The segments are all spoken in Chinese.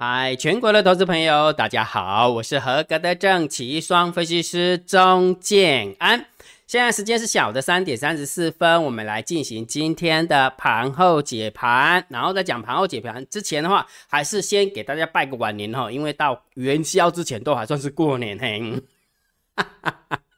嗨，全国的投资朋友，大家好，我是合格的正奇双分析师钟建安。现在时间是下午的三点三十四分，我们来进行今天的盘后解盘。然后在讲盘后解盘之前的话，还是先给大家拜个晚年哈，因为到元宵之前都还算是过年嘿。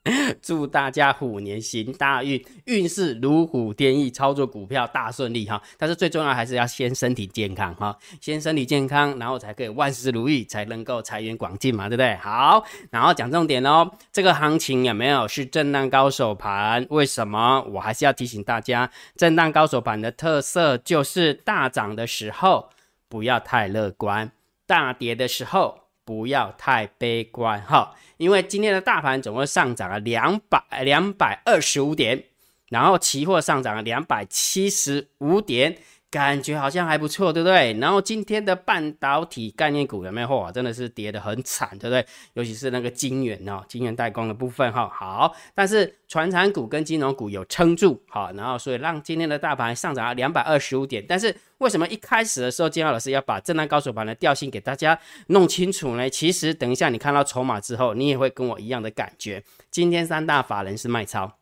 祝大家虎年行大运，运势如虎添翼，操作股票大顺利哈。但是最重要还是要先身体健康哈，先身体健康，然后才可以万事如意，才能够财源广进嘛，对不对？好，然后讲重点哦，这个行情有没有是震荡高手盘？为什么？我还是要提醒大家，震荡高手盘的特色就是大涨的时候不要太乐观，大跌的时候不要太悲观哈。因为今天的大盘总共上涨了两百两百二十五点，然后期货上涨了两百七十五点。感觉好像还不错，对不对？然后今天的半导体概念股有没有？哇，真的是跌得很惨，对不对？尤其是那个晶圆哦，晶圆代工的部分哈。好，但是传产股跟金融股有撑住，好，然后所以让今天的大盘上涨了两百二十五点。但是为什么一开始的时候，金浩老师要把震荡高手盘的调性给大家弄清楚呢？其实等一下你看到筹码之后，你也会跟我一样的感觉。今天三大法人是卖超，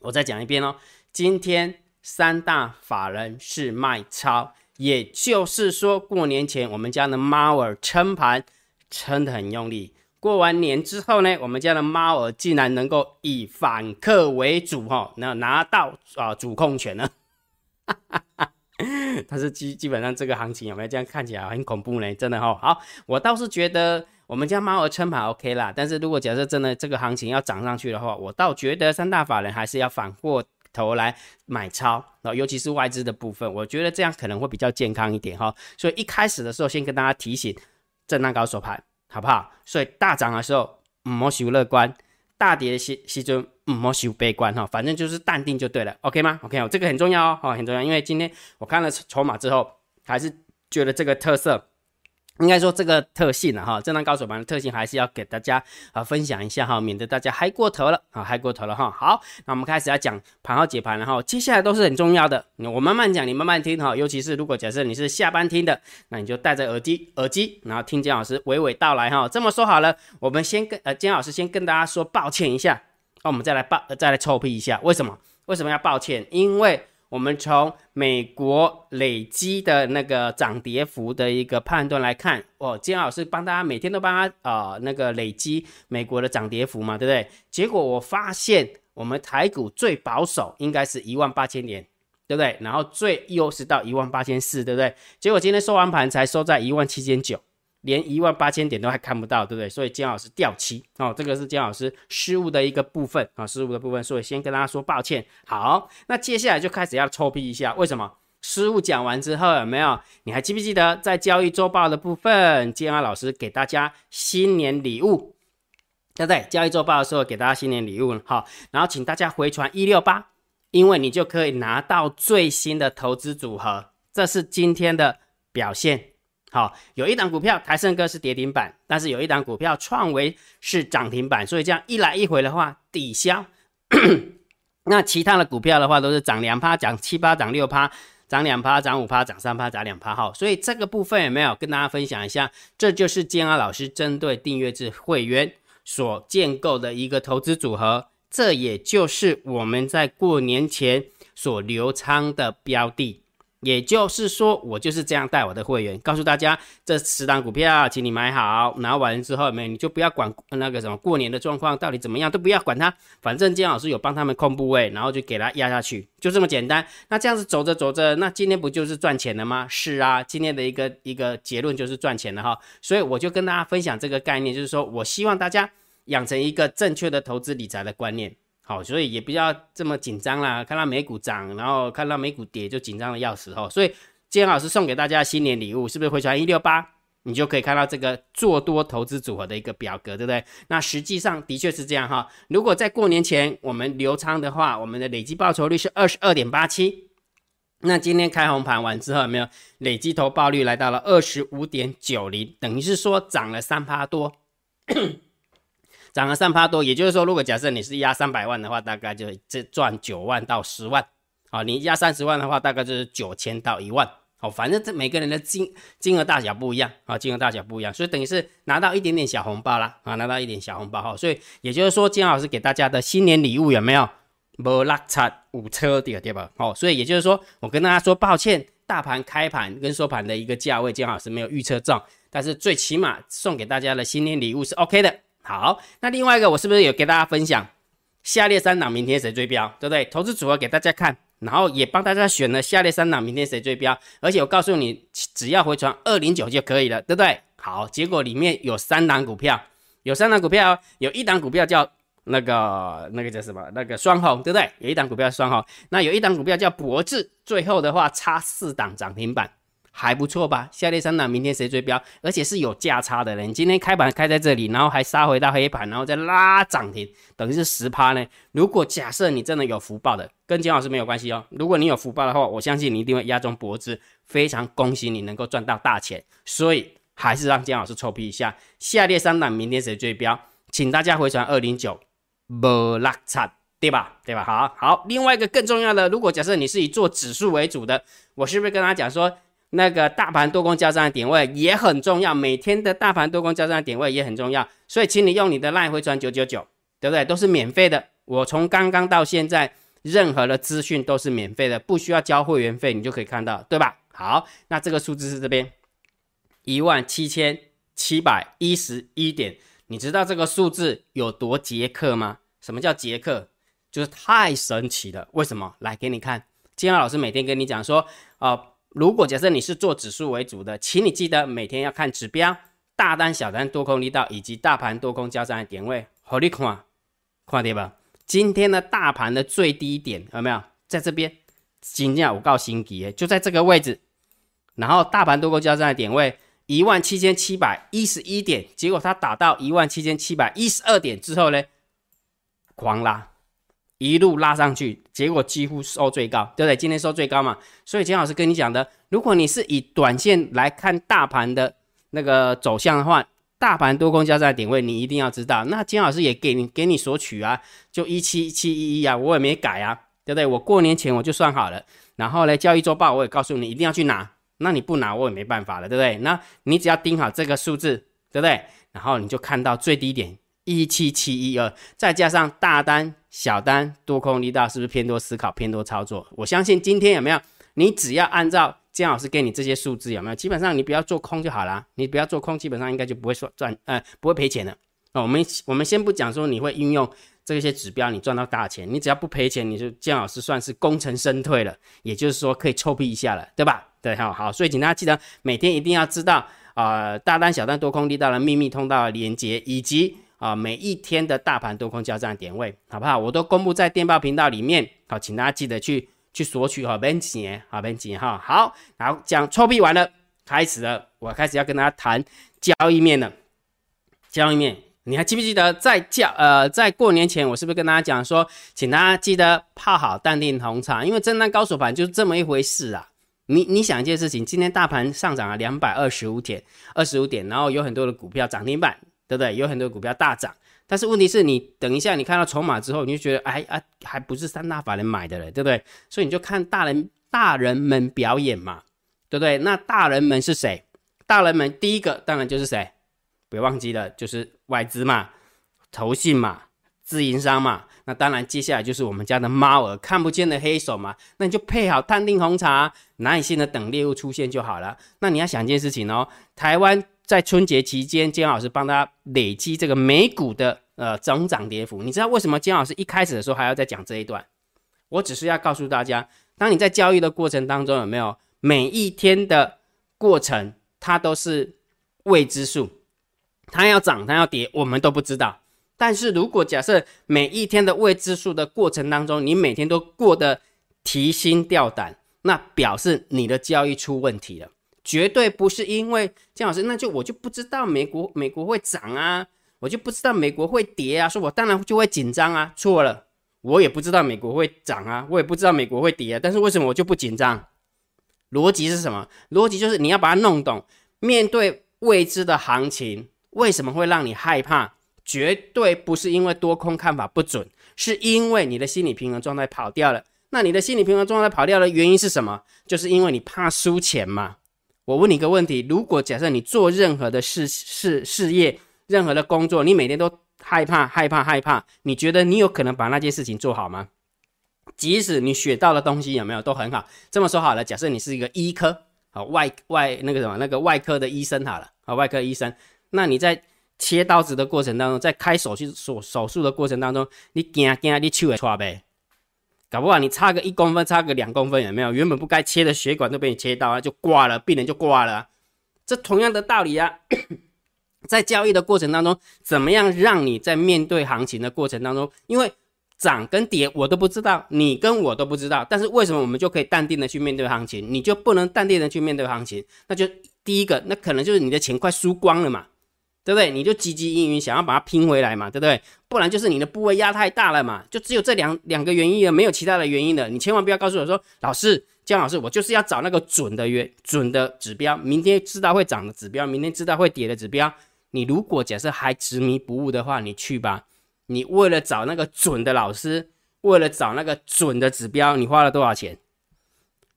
我再讲一遍哦，今天。三大法人是卖超，也就是说，过年前我们家的猫儿撑盘撑得很用力。过完年之后呢，我们家的猫儿竟然能够以反客为主，哈，那拿到啊主控权呢？但是基基本上这个行情有没有这样看起来很恐怖呢？真的哈，好，我倒是觉得我们家猫儿撑盘 OK 啦。但是如果假设真的这个行情要涨上去的话，我倒觉得三大法人还是要反过。头来买超，然后尤其是外资的部分，我觉得这样可能会比较健康一点哈。所以一开始的时候，先跟大家提醒，震荡高手盘，好不好？所以大涨的时候，唔好修乐观；大跌的时时阵，唔好修悲观哈。反正就是淡定就对了，OK 吗？OK 哦，这个很重要哦，很重要。因为今天我看了筹码之后，还是觉得这个特色。应该说这个特性呢，哈，震荡高手盘的特性还是要给大家啊分享一下哈，免得大家嗨过头了啊，嗨过头了哈。好，那我们开始要讲盘号解盘了哈，接下来都是很重要的，我慢慢讲，你慢慢听哈。尤其是如果假设你是下班听的，那你就戴着耳机，耳机，然后听姜老师娓娓道来哈。这么说好了，我们先跟呃姜老师先跟大家说抱歉一下，那我们再来抱再来臭屁一下，为什么？为什么要抱歉？因为。我们从美国累积的那个涨跌幅的一个判断来看，哦，金老师帮大家每天都帮他啊那个累积美国的涨跌幅嘛，对不对？结果我发现我们台股最保守应该是一万八千点，对不对？然后最优是到一万八千四，对不对？结果今天收完盘才收在一万七千九。连一万八千点都还看不到，对不对？所以姜老师掉期哦，这个是姜老师失误的一个部分啊，失误的部分，所以先跟大家说抱歉。好，那接下来就开始要抽批一下，为什么？失误讲完之后有没有？你还记不记得在交易周报的部分，姜老师给大家新年礼物，对不对？交易周报的时候给大家新年礼物，好，然后请大家回传一六八，因为你就可以拿到最新的投资组合，这是今天的表现。好，有一档股票台盛哥是跌停板，但是有一档股票创维是涨停板，所以这样一来一回的话抵消。那其他的股票的话都是涨两趴、涨七八、涨六趴、涨两趴、涨五趴、涨三趴、涨两趴。好，所以这个部分有没有跟大家分享一下？这就是建安老师针对订阅制会员所建构的一个投资组合，这也就是我们在过年前所留仓的标的。也就是说，我就是这样带我的会员，告诉大家这十档股票，请你买好，拿完之后没你就不要管那个什么过年的状况到底怎么样，都不要管它，反正姜老师有帮他们控部位，然后就给他压下去，就这么简单。那这样子走着走着，那今天不就是赚钱了吗？是啊，今天的一个一个结论就是赚钱了哈。所以我就跟大家分享这个概念，就是说我希望大家养成一个正确的投资理财的观念。好，所以也不要这么紧张啦。看到美股涨，然后看到美股跌，就紧张的要死哦。所以今天老师送给大家新年礼物，是不是回传一六八？你就可以看到这个做多投资组合的一个表格，对不对？那实际上的确是这样哈。如果在过年前我们留仓的话，我们的累计报酬率是二十二点八七。那今天开红盘完之后，有没有累计投报率来到了二十五点九零？等于是说涨了三趴多。涨了三趴多，也就是说，如果假设你是压三百万的话，大概就这赚九万到十万。好，你压三十万的话，大概就是九千到一万。哦，反正这每个人的金金额大小不一样啊，金额大小不一样，所以等于是拿到一点点小红包啦啊，拿到一点小红包哈，所以也就是说，金老师给大家的新年礼物有没有？无落差五车的对吧？哦，所以也就是说，我跟大家说抱歉，大盘开盘跟收盘的一个价位，金老师没有预测中，但是最起码送给大家的新年礼物是 OK 的。好，那另外一个我是不是有给大家分享下列三档明天谁追标，对不对？投资组合给大家看。然后也帮大家选了下列三档，明天谁追标？而且我告诉你，只要回传二零九就可以了，对不对？好，结果里面有三档股票，有三档股票，有一档股票叫那个那个叫什么？那个双红，对不对？有一档股票双红，那有一档股票叫博智，最后的话差四档涨停板。还不错吧？下列三档明天谁追标？而且是有价差的人，今天开盘开在这里，然后还杀回到黑盘，然后再拉涨停，等于是十趴呢。如果假设你真的有福报的，跟金老师没有关系哦。如果你有福报的话，我相信你一定会压中脖子，非常恭喜你能够赚到大钱。所以还是让金老师臭屁一下，下列三档明天谁追标？请大家回传二零九，不拉差，对吧？对吧？好好。另外一个更重要的，如果假设你是以做指数为主的，我是不是跟他讲说？那个大盘多空交战的点位也很重要，每天的大盘多空交战的点位也很重要，所以请你用你的赖回传九九九，对不对？都是免费的。我从刚刚到现在，任何的资讯都是免费的，不需要交会员费，你就可以看到，对吧？好，那这个数字是这边一万七千七百一十一点，你知道这个数字有多杰克吗？什么叫杰克？就是太神奇了。为什么？来给你看，金浩老师每天跟你讲说，啊。如果假设你是做指数为主的，请你记得每天要看指标、大单、小单、多空力道以及大盘多空交战的点位。好，你看，看到吧？今天的大盘的最低点有没有在这边？今天我告新奇就在这个位置。然后大盘多空交战的点位一万七千七百一十一点，结果它打到一万七千七百一十二点之后呢，狂拉。一路拉上去，结果几乎收最高，对不对？今天收最高嘛，所以金老师跟你讲的，如果你是以短线来看大盘的那个走向的话，大盘多空交战点位你一定要知道。那金老师也给你给你索取啊，就一七七一一啊，我也没改啊，对不对？我过年前我就算好了，然后呢，交易周报我也告诉你一定要去拿，那你不拿我也没办法了，对不对？那你只要盯好这个数字，对不对？然后你就看到最低点。一七七一二，再加上大单、小单、多空力道，是不是偏多思考、偏多操作？我相信今天有没有？你只要按照姜老师给你这些数字，有没有？基本上你不要做空就好了。你不要做空，基本上应该就不会说赚，呃，不会赔钱的。哦，我们我们先不讲说你会运用这些指标，你赚到大钱，你只要不赔钱，你就姜老师算是功成身退了，也就是说可以臭屁一下了，对吧？对，好好，所以请大家记得每天一定要知道啊，大单、小单、多空力道的秘密通道连接，以及。啊，每一天的大盘多空交战点位，好不好？我都公布在电报频道里面，好，请大家记得去去索取哈，别急，好，别急哈。好，然后讲臭屁完了，开始了，我开始要跟大家谈交易面了。交易面，你还记不记得在交呃在过年前，我是不是跟大家讲说，请大家记得泡好淡定红茶，因为震荡高手盘就是这么一回事啊。你你想一件事情，今天大盘上涨了两百二十五点，二十五点，然后有很多的股票涨停板。对不对？有很多股票大涨，但是问题是你等一下，你看到筹码之后，你就觉得，哎啊，还不是三大法人买的嘞，对不对？所以你就看大人大人们表演嘛，对不对？那大人们是谁？大人们第一个当然就是谁？别忘记了，就是外资嘛，投信嘛，自营商嘛。那当然接下来就是我们家的猫儿，看不见的黑手嘛。那你就配好探定红茶，耐心的等猎物出现就好了。那你要想一件事情哦，台湾。在春节期间，姜老师帮他累积这个美股的呃总涨跌幅。你知道为什么姜老师一开始的时候还要再讲这一段？我只是要告诉大家，当你在交易的过程当中，有没有每一天的过程，它都是未知数，它要涨，它要跌，我们都不知道。但是如果假设每一天的未知数的过程当中，你每天都过得提心吊胆，那表示你的交易出问题了。绝对不是因为姜老师，那就我就不知道美国美国会涨啊，我就不知道美国会跌啊，说我当然就会紧张啊。错了，我也不知道美国会涨啊，我也不知道美国会跌啊，但是为什么我就不紧张？逻辑是什么？逻辑就是你要把它弄懂。面对未知的行情，为什么会让你害怕？绝对不是因为多空看法不准，是因为你的心理平衡状态跑掉了。那你的心理平衡状态跑掉的原因是什么？就是因为你怕输钱嘛。我问你一个问题：如果假设你做任何的事事事业，任何的工作，你每天都害怕害怕害怕，你觉得你有可能把那件事情做好吗？即使你学到的东西有没有都很好。这么说好了，假设你是一个医科，好外外那个什么那个外科的医生好了，好外科医生，那你在切刀子的过程当中，在开手术手手术的过程当中，你惊惊你手会错呗？搞不好你差个一公分，差个两公分，有没有？原本不该切的血管都被你切到了，就挂了，病人就挂了。这同样的道理啊，在交易的过程当中，怎么样让你在面对行情的过程当中，因为涨跟跌我都不知道，你跟我都不知道，但是为什么我们就可以淡定的去面对行情，你就不能淡定的去面对行情？那就第一个，那可能就是你的钱快输光了嘛。对不对？你就汲汲营营想要把它拼回来嘛，对不对？不然就是你的部位压太大了嘛，就只有这两两个原因了，没有其他的原因的。你千万不要告诉我说，老师姜老师，我就是要找那个准的约准的指标，明天知道会涨的指标，明天知道会跌的指标。你如果假设还执迷不悟的话，你去吧。你为了找那个准的老师，为了找那个准的指标，你花了多少钱？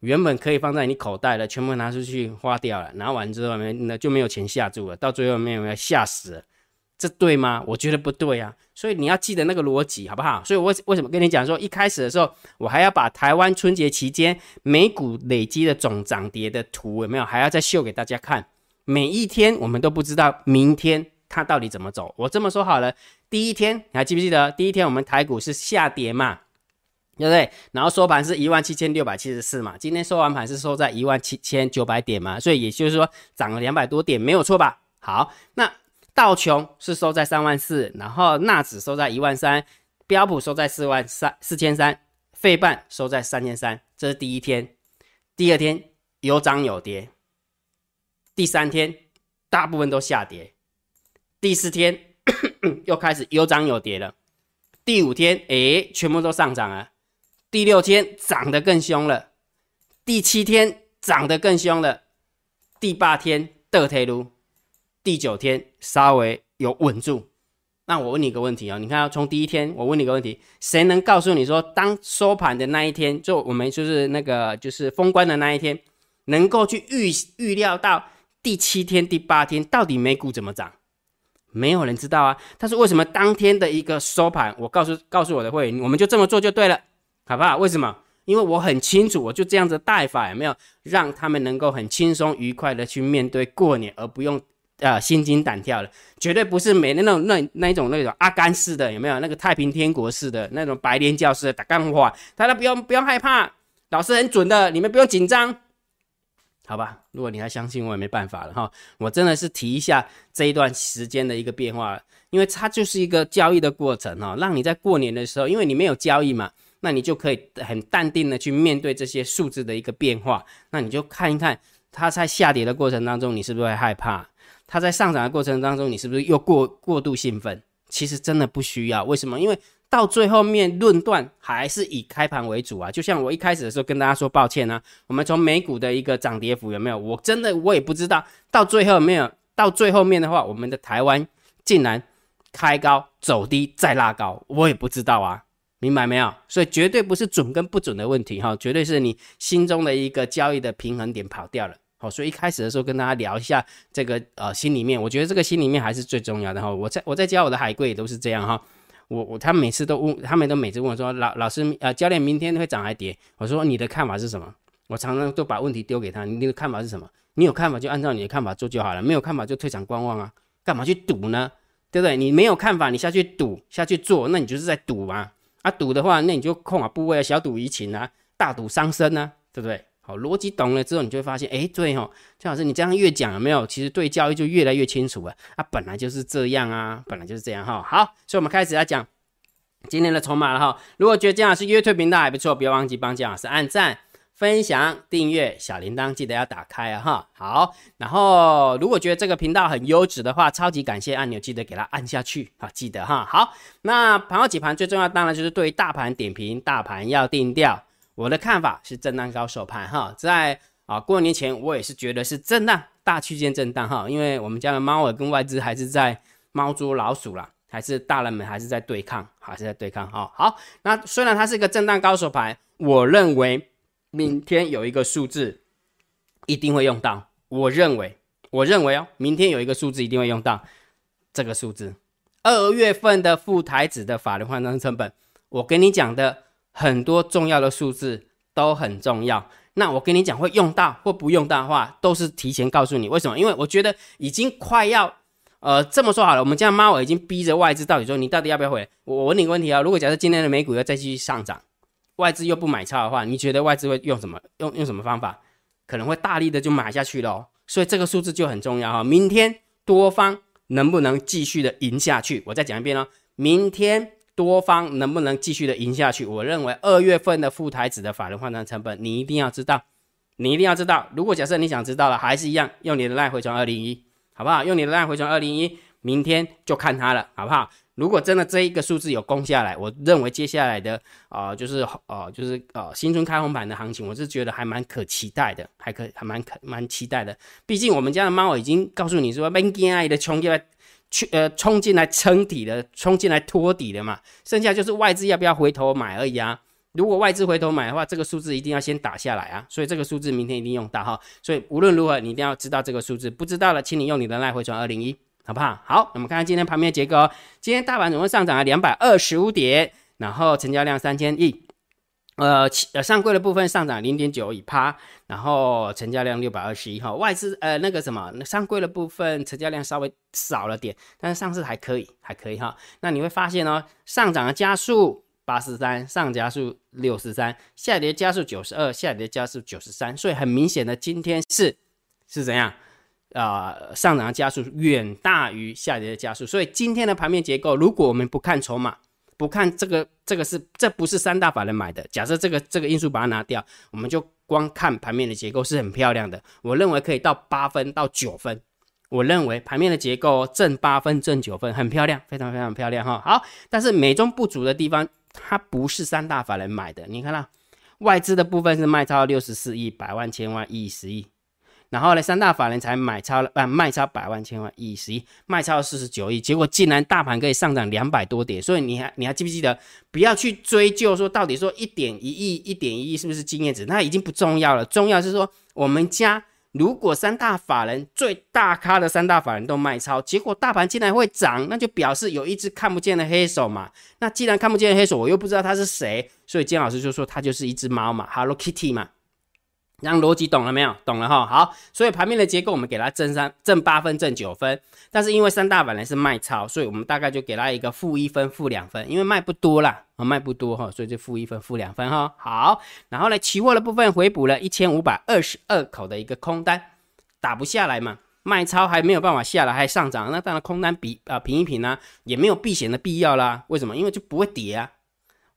原本可以放在你口袋的，全部拿出去花掉了，拿完之后没那就没有钱下注了，到最后没有没有吓死了，这对吗？我觉得不对啊，所以你要记得那个逻辑好不好？所以我为什么跟你讲说，一开始的时候我还要把台湾春节期间美股累积的总涨跌的图有没有，还要再秀给大家看？每一天我们都不知道明天它到底怎么走。我这么说好了，第一天你还记不记得？第一天我们台股是下跌嘛？对不对？然后收盘是一万七千六百七十四嘛，今天收完盘是收在一万七千九百点嘛，所以也就是说涨了两百多点，没有错吧？好，那道琼是收在三万四，然后纳指收在一万三，标普收在四万三四千三，费半收在三千三，这是第一天。第二天有涨有跌，第三天大部分都下跌，第四天 又开始有涨有跌了，第五天诶，全部都上涨了。第六天涨得更凶了，第七天涨得更凶了，第八天得退路，第九天稍微有稳住。那我问你一个问题啊，你看从第一天，我问你一个问题，谁能告诉你说，当收盘的那一天，就我们就是那个就是封关的那一天，能够去预预料到第七天、第八天到底美股怎么涨？没有人知道啊。但是为什么当天的一个收盘，我告诉告诉我的会员，我们就这么做就对了。好不好？为什么？因为我很清楚，我就这样子带法，有没有让他们能够很轻松愉快的去面对过年，而不用呃心惊胆跳的，绝对不是每那种那那一种那种阿甘式的，有没有那个太平天国式的那种白莲教式的打干话？大家不用不用害怕，老师很准的，你们不用紧张，好吧？如果你还相信我，也没办法了哈。我真的是提一下这一段时间的一个变化，因为它就是一个交易的过程哈，让你在过年的时候，因为你没有交易嘛。那你就可以很淡定的去面对这些数字的一个变化。那你就看一看它在下跌的过程当中，你是不是会害怕？它在上涨的过程当中，你是不是又过过度兴奋？其实真的不需要。为什么？因为到最后面论断还是以开盘为主啊。就像我一开始的时候跟大家说，抱歉啊，我们从美股的一个涨跌幅有没有？我真的我也不知道。到最后没有，到最后面的话，我们的台湾竟然开高走低再拉高，我也不知道啊。明白没有？所以绝对不是准跟不准的问题哈，绝对是你心中的一个交易的平衡点跑掉了。好，所以一开始的时候跟大家聊一下这个呃心里面，我觉得这个心里面还是最重要的哈。我在我在教我的海龟也都是这样哈。我我他每次都问，他们都每次问我说老老师呃教练明天会涨还跌？我说你的看法是什么？我常常都把问题丢给他，你的看法是什么？你有看法就按照你的看法做就好了，没有看法就退场观望啊，干嘛去赌呢？对不对？你没有看法，你下去赌下去做，那你就是在赌嘛。啊赌的话，那你就控啊部位啊，小赌怡情啊，大赌伤身啊，对不对？好，逻辑懂了之后，你就会发现，哎，对哦，姜老师，你这样越讲有没有？其实对教育就越来越清楚了。啊，本来就是这样啊，本来就是这样哈。好，所以我们开始来讲今天的筹码了哈。如果觉得姜老师 YouTube 频道还不错，不要忘记帮姜老师按赞。分享、订阅、小铃铛记得要打开啊哈！好，然后如果觉得这个频道很优质的话，超级感谢按钮记得给它按下去啊！记得哈。好，那盘后几盘最重要当然就是对大盘点评，大盘要定调。我的看法是震荡高手盘哈，在啊过年前我也是觉得是震荡大区间震荡哈，因为我们家的猫儿跟外资还是在猫捉老鼠啦，还是大人们还是在对抗，还是在对抗哈。好，那虽然它是一个震荡高手盘。我认为明天有一个数字一定会用到。我认为，我认为哦，明天有一个数字一定会用到这个数字。二月份的副台子的法律换算成本，我跟你讲的很多重要的数字都很重要。那我跟你讲会用到或不用到的话，都是提前告诉你。为什么？因为我觉得已经快要，呃，这么说好了，我们家猫已经逼着外资到底说你到底要不要回？我我问你个问题啊，如果假设今天的美股要再继续上涨，外资又不买超的话，你觉得外资会用什么？用用什么方法？可能会大力的就买下去喽。所以这个数字就很重要哈。明天多方。能不能继续的赢下去？我再讲一遍哦，明天多方能不能继续的赢下去？我认为二月份的副台子的法人换算成本，你一定要知道，你一定要知道。如果假设你想知道了，还是一样，用你的赖回传二零一，好不好？用你的赖回传二零一，明天就看它了，好不好？如果真的这一个数字有攻下来，我认为接下来的啊，就是呃，就是呃，新春开红盘的行情，我是觉得还蛮可期待的，还可还蛮可蛮期待的。毕竟我们家的猫已经告诉你说，蛮惊爱的冲进来，去呃冲进来撑底的，冲进来托底的嘛。剩下就是外资要不要回头买而已啊。如果外资回头买的话，这个数字一定要先打下来啊。所以这个数字明天一定用到哈。所以无论如何，你一定要知道这个数字。不知道了，请你用你的赖回传二零一。好不好？好，我们看看今天盘面结构。今天大盘总共上涨了两百二十五点，然后成交量三千亿。呃，呃，上柜的部分上涨零点九一趴，然后成交量六百二十一。哈，外资呃那个什么，上柜的部分成交量稍微少了点，但是上市还可以，还可以哈。那你会发现哦，上涨的加速八十三，上加速六十三，下跌加速九十二，下跌加速九十三。所以很明显的，今天是是怎样？啊，上涨的加速远大于下跌的加速，所以今天的盘面结构，如果我们不看筹码，不看这个，这个是这不是三大法人买的。假设这个这个因素把它拿掉，我们就光看盘面的结构是很漂亮的。我认为可以到八分到九分。我认为盘面的结构正八分正九分，很漂亮，非常非常漂亮哈。好，但是美中不足的地方，它不是三大法人买的。你看到外资的部分是卖超六十四亿，百万千万亿十亿。然后呢，三大法人才买超了，啊，卖超百万千万亿十一，卖超四十九亿，结果竟然大盘可以上涨两百多点，所以你还你还记不记得？不要去追究说到底说一点一亿一点一亿是不是经验值，那已经不重要了，重要是说我们家如果三大法人最大咖的三大法人都卖超，结果大盘竟然会涨，那就表示有一只看不见的黑手嘛。那既然看不见的黑手，我又不知道他是谁，所以金老师就说他就是一只猫嘛，Hello Kitty 嘛。让逻辑懂了没有？懂了哈。好，所以盘面的结构我们给它正三正八分正九分，但是因为三大板呢是卖超，所以我们大概就给它一个负一分负两分，因为卖不多啦，啊卖不多哈，所以就负一分负两分哈。好，然后呢，期货的部分回补了一千五百二十二口的一个空单，打不下来嘛，卖超还没有办法下来，还上涨，那当然空单比啊平一平呢，也没有避险的必要啦。为什么？因为就不会跌啊，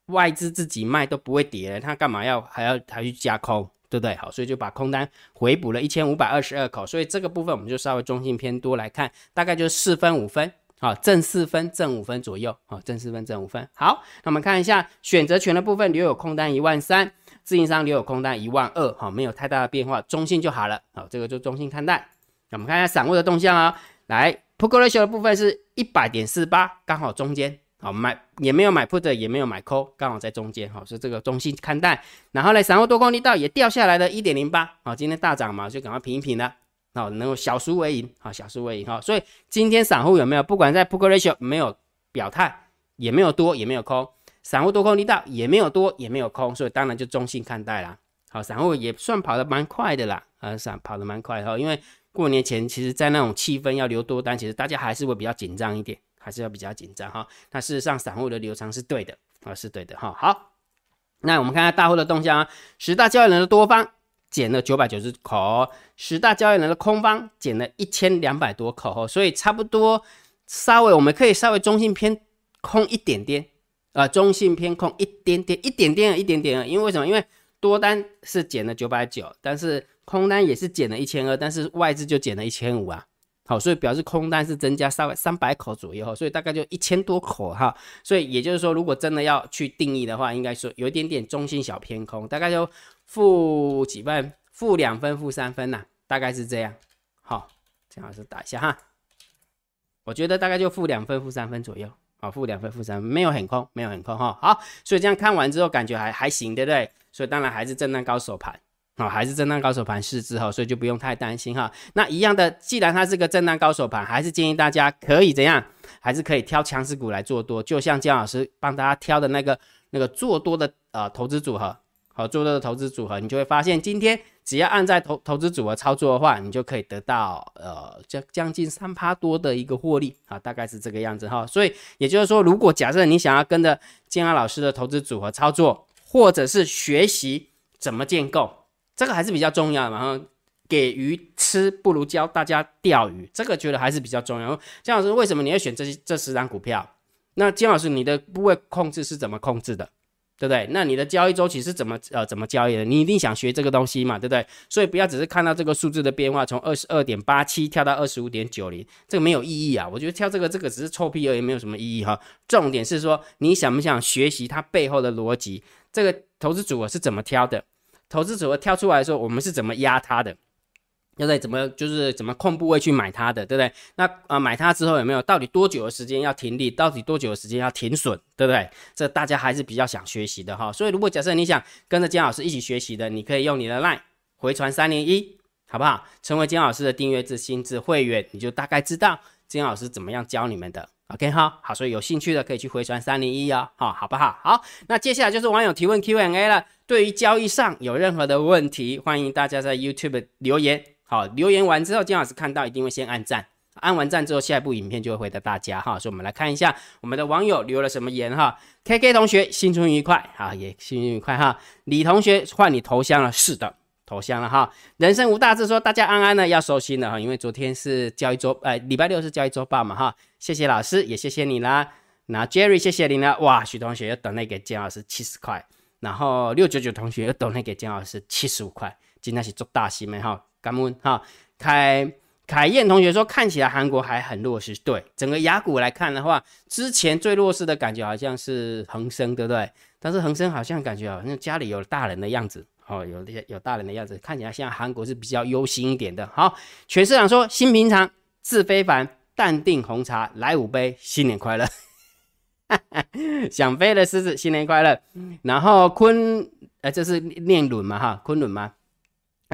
外资自己卖都不会跌，他干嘛要还要还去加空？对不对？好，所以就把空单回补了一千五百二十二口，所以这个部分我们就稍微中性偏多来看，大概就是四分五分，好，正四分正五分左右，好，正四分正五分。好，那我们看一下选择权的部分，留有空单一万三，自营商留有空单一万二，好，没有太大的变化，中性就好了，好，这个就中性看待。那我们看一下散户的动向啊，来，put ratio 的部分是一百点四八，刚好中间。好买也没有买 put 也没有买 call，刚好在中间，好是这个中性看待。然后呢，散户多空力道也掉下来了一点零八，好，今天大涨嘛，就赶快平一平了，好，能够小输为赢，好，小输为赢，好，所以今天散户有没有？不管在 put ratio 没有表态，也没有多，也没有空，散户多空力道也没有多，也没有空，所以当然就中性看待啦。好，散户也算跑得蛮快的啦，啊，散跑得蛮快哈，因为过年前其实在那种气氛要留多单，其实大家还是会比较紧张一点。还是要比较紧张哈，那事实上散户的流仓是对的啊，是对的哈。好，那我们看看大户的动向啊，十大交易人的多方减了九百九十口，十大交易人的空方减了一千两百多口，所以差不多稍微我们可以稍微中性偏空一点点啊，中性偏空一点点，一点点，一点点，因为什么？因为多单是减了九百九，但是空单也是减了一千二，但是外资就减了一千五啊。好，所以表示空单是增加稍微三百口左右哈，所以大概就一千多口哈，所以也就是说，如果真的要去定义的话，应该说有一点点中性小偏空，大概就负几分，负两分，负三分呐，大概是这样。好，这样子打一下哈，我觉得大概就负两分，负三分左右。啊，负两分、负三分，没有很空，没有很空哈。好，所以这样看完之后，感觉还还行，对不对？所以当然还是震荡高手盘，好，还是震荡高手盘试之后，所以就不用太担心哈。那一样的，既然它是个震荡高手盘，还是建议大家可以怎样？还是可以挑强势股来做多，就像姜老师帮大家挑的那个那个做多的呃投资组合，好做多的投资组合，你就会发现今天只要按在投投资组合操作的话，你就可以得到呃将将近三趴多的一个获利啊，大概是这个样子哈。所以也就是说，如果假设你想要跟着建安老师的投资组合操作，或者是学习怎么建构，这个还是比较重要的嘛。给鱼吃不如教大家钓鱼，这个觉得还是比较重要。姜老师，为什么你要选这这十张股票？那姜老师，你的部位控制是怎么控制的？对不对？那你的交易周期是怎么呃怎么交易的？你一定想学这个东西嘛，对不对？所以不要只是看到这个数字的变化，从二十二点八七跳到二十五点九零，这个没有意义啊。我觉得跳这个这个只是臭屁而已，没有什么意义哈。重点是说你想不想学习它背后的逻辑？这个投资组合是怎么挑的？投资者会挑出来说，我们是怎么压它的？要在怎么就是怎么控部位去买它的，对不对？那啊买它之后有没有到底多久的时间要停利？到底多久的时间要停损？对不对？这大家还是比较想学习的哈。所以如果假设你想跟着姜老师一起学习的，你可以用你的 LINE 回传三零一，好不好？成为姜老师的订阅制新制会员，你就大概知道姜老师怎么样教你们的。OK 哈，好，所以有兴趣的可以去回传三零一哦，好，好不好？好，那接下来就是网友提问 Q&A 了。对于交易上有任何的问题，欢迎大家在 YouTube 留言。好，留言完之后，金老师看到一定会先按赞，按完赞之后，下一部影片就会回答大家哈。所以，我们来看一下我们的网友留了什么言哈。K K 同学新春愉快啊，也新春愉快哈。李同学换你头像了，是的，头像了哈。人生无大志说大家安安呢，要收心了哈，因为昨天是交易周，呃，礼拜六是交易周报嘛哈。谢谢老师，也谢谢你啦。那 Jerry 谢谢你了，哇，许同学又等那个姜老师七十块，然后六九九同学又等那个姜老师七十五块，今天是做大新闻哈。感恩哈，凯凯燕同学说看起来韩国还很弱势，对整个雅股来看的话，之前最弱势的感觉好像是恒生，对不对？但是恒生好像感觉好像家里有大人的样子，哦，有些有大人的样子，看起来像韩国是比较忧心一点的。好，全市长说新平常自非凡，淡定红茶来五杯，新年快乐，想飞的狮子新年快乐。然后昆，呃，这是念伦嘛哈，昆仑吗？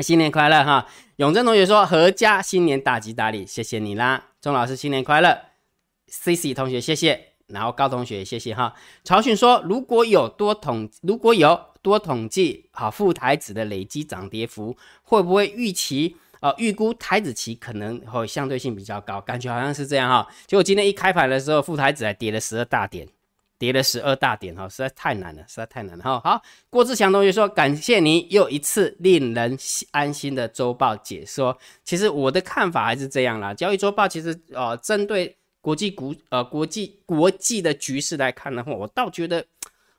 新年快乐哈！永贞同学说：“阖家新年大吉大利，谢谢你啦。”钟老师新年快乐，C C 同学谢谢，然后高同学谢谢哈。曹训说：“如果有多统，如果有多统计，好副台子的累积涨跌幅，会不会预期？呃，预估台子期可能会相对性比较高，感觉好像是这样哈。结果今天一开盘的时候，副台子还跌了十二大点。”跌了十二大点哈，实在太难了，实在太难了哈。好，郭志强同学说：“感谢你又一次令人安心的周报解说。”其实我的看法还是这样啦，交易周报其实呃，针对国际股呃国际国际的局势来看的话，我倒觉得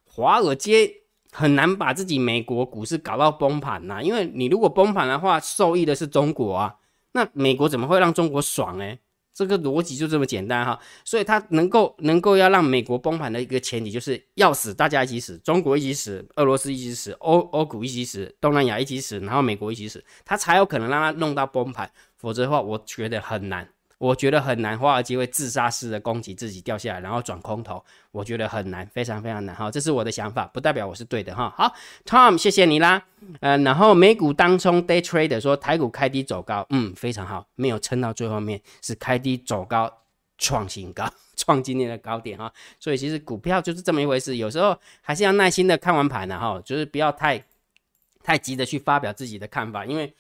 华尔街很难把自己美国股市搞到崩盘呐。因为你如果崩盘的话，受益的是中国啊，那美国怎么会让中国爽呢？这个逻辑就这么简单哈，所以它能够能够要让美国崩盘的一个前提，就是要死大家一起死，中国一起死，俄罗斯一起死，欧欧股一起死，东南亚一起死，然后美国一起死，它才有可能让它弄到崩盘，否则的话，我觉得很难。我觉得很难，华尔街会自杀式的攻击自己掉下来，然后转空头，我觉得很难，非常非常难哈。这是我的想法，不代表我是对的哈。好，Tom，谢谢你啦。呃，然后美股当冲 Day Trader 说台股开低走高，嗯，非常好，没有撑到最后面，是开低走高创新高，创今年的高点哈。所以其实股票就是这么一回事，有时候还是要耐心的看完盘的哈，就是不要太太急的去发表自己的看法，因为。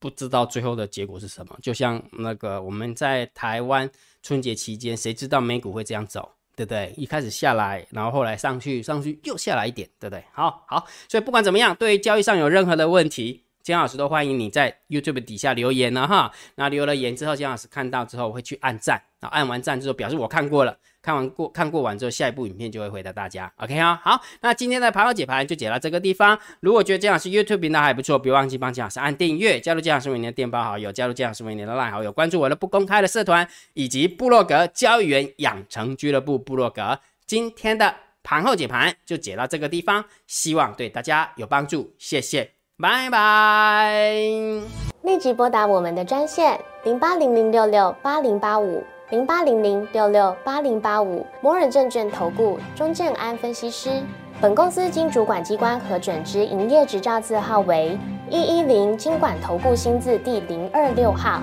不知道最后的结果是什么，就像那个我们在台湾春节期间，谁知道美股会这样走，对不对？一开始下来，然后后来上去，上去又下来一点，对不对？好好，所以不管怎么样，对于交易上有任何的问题，姜老师都欢迎你在 YouTube 底下留言了，哈。那留了言之后，姜老师看到之后会去按赞，然后按完赞之后表示我看过了。看完过看过完之后，下一部影片就会回答大家。OK 啊，好，那今天的盘后解盘就解到这个地方。如果觉得姜老师 YouTube 频道还不错，别忘记帮姜老师按订阅，加入姜老师为您的电报好友，加入姜老师为您的 LINE 好友，关注我的不公开的社团以及部落格交易员养成俱乐部部落格。今天的盘后解盘就解到这个地方，希望对大家有帮助，谢谢，拜拜。立即拨打我们的专线零八零零六六八零八五。零八零零六六八零八五摩尔证券投顾钟正安分析师。本公司经主管机关核准之营业执照字号为一一零金管投顾新字第零二六号。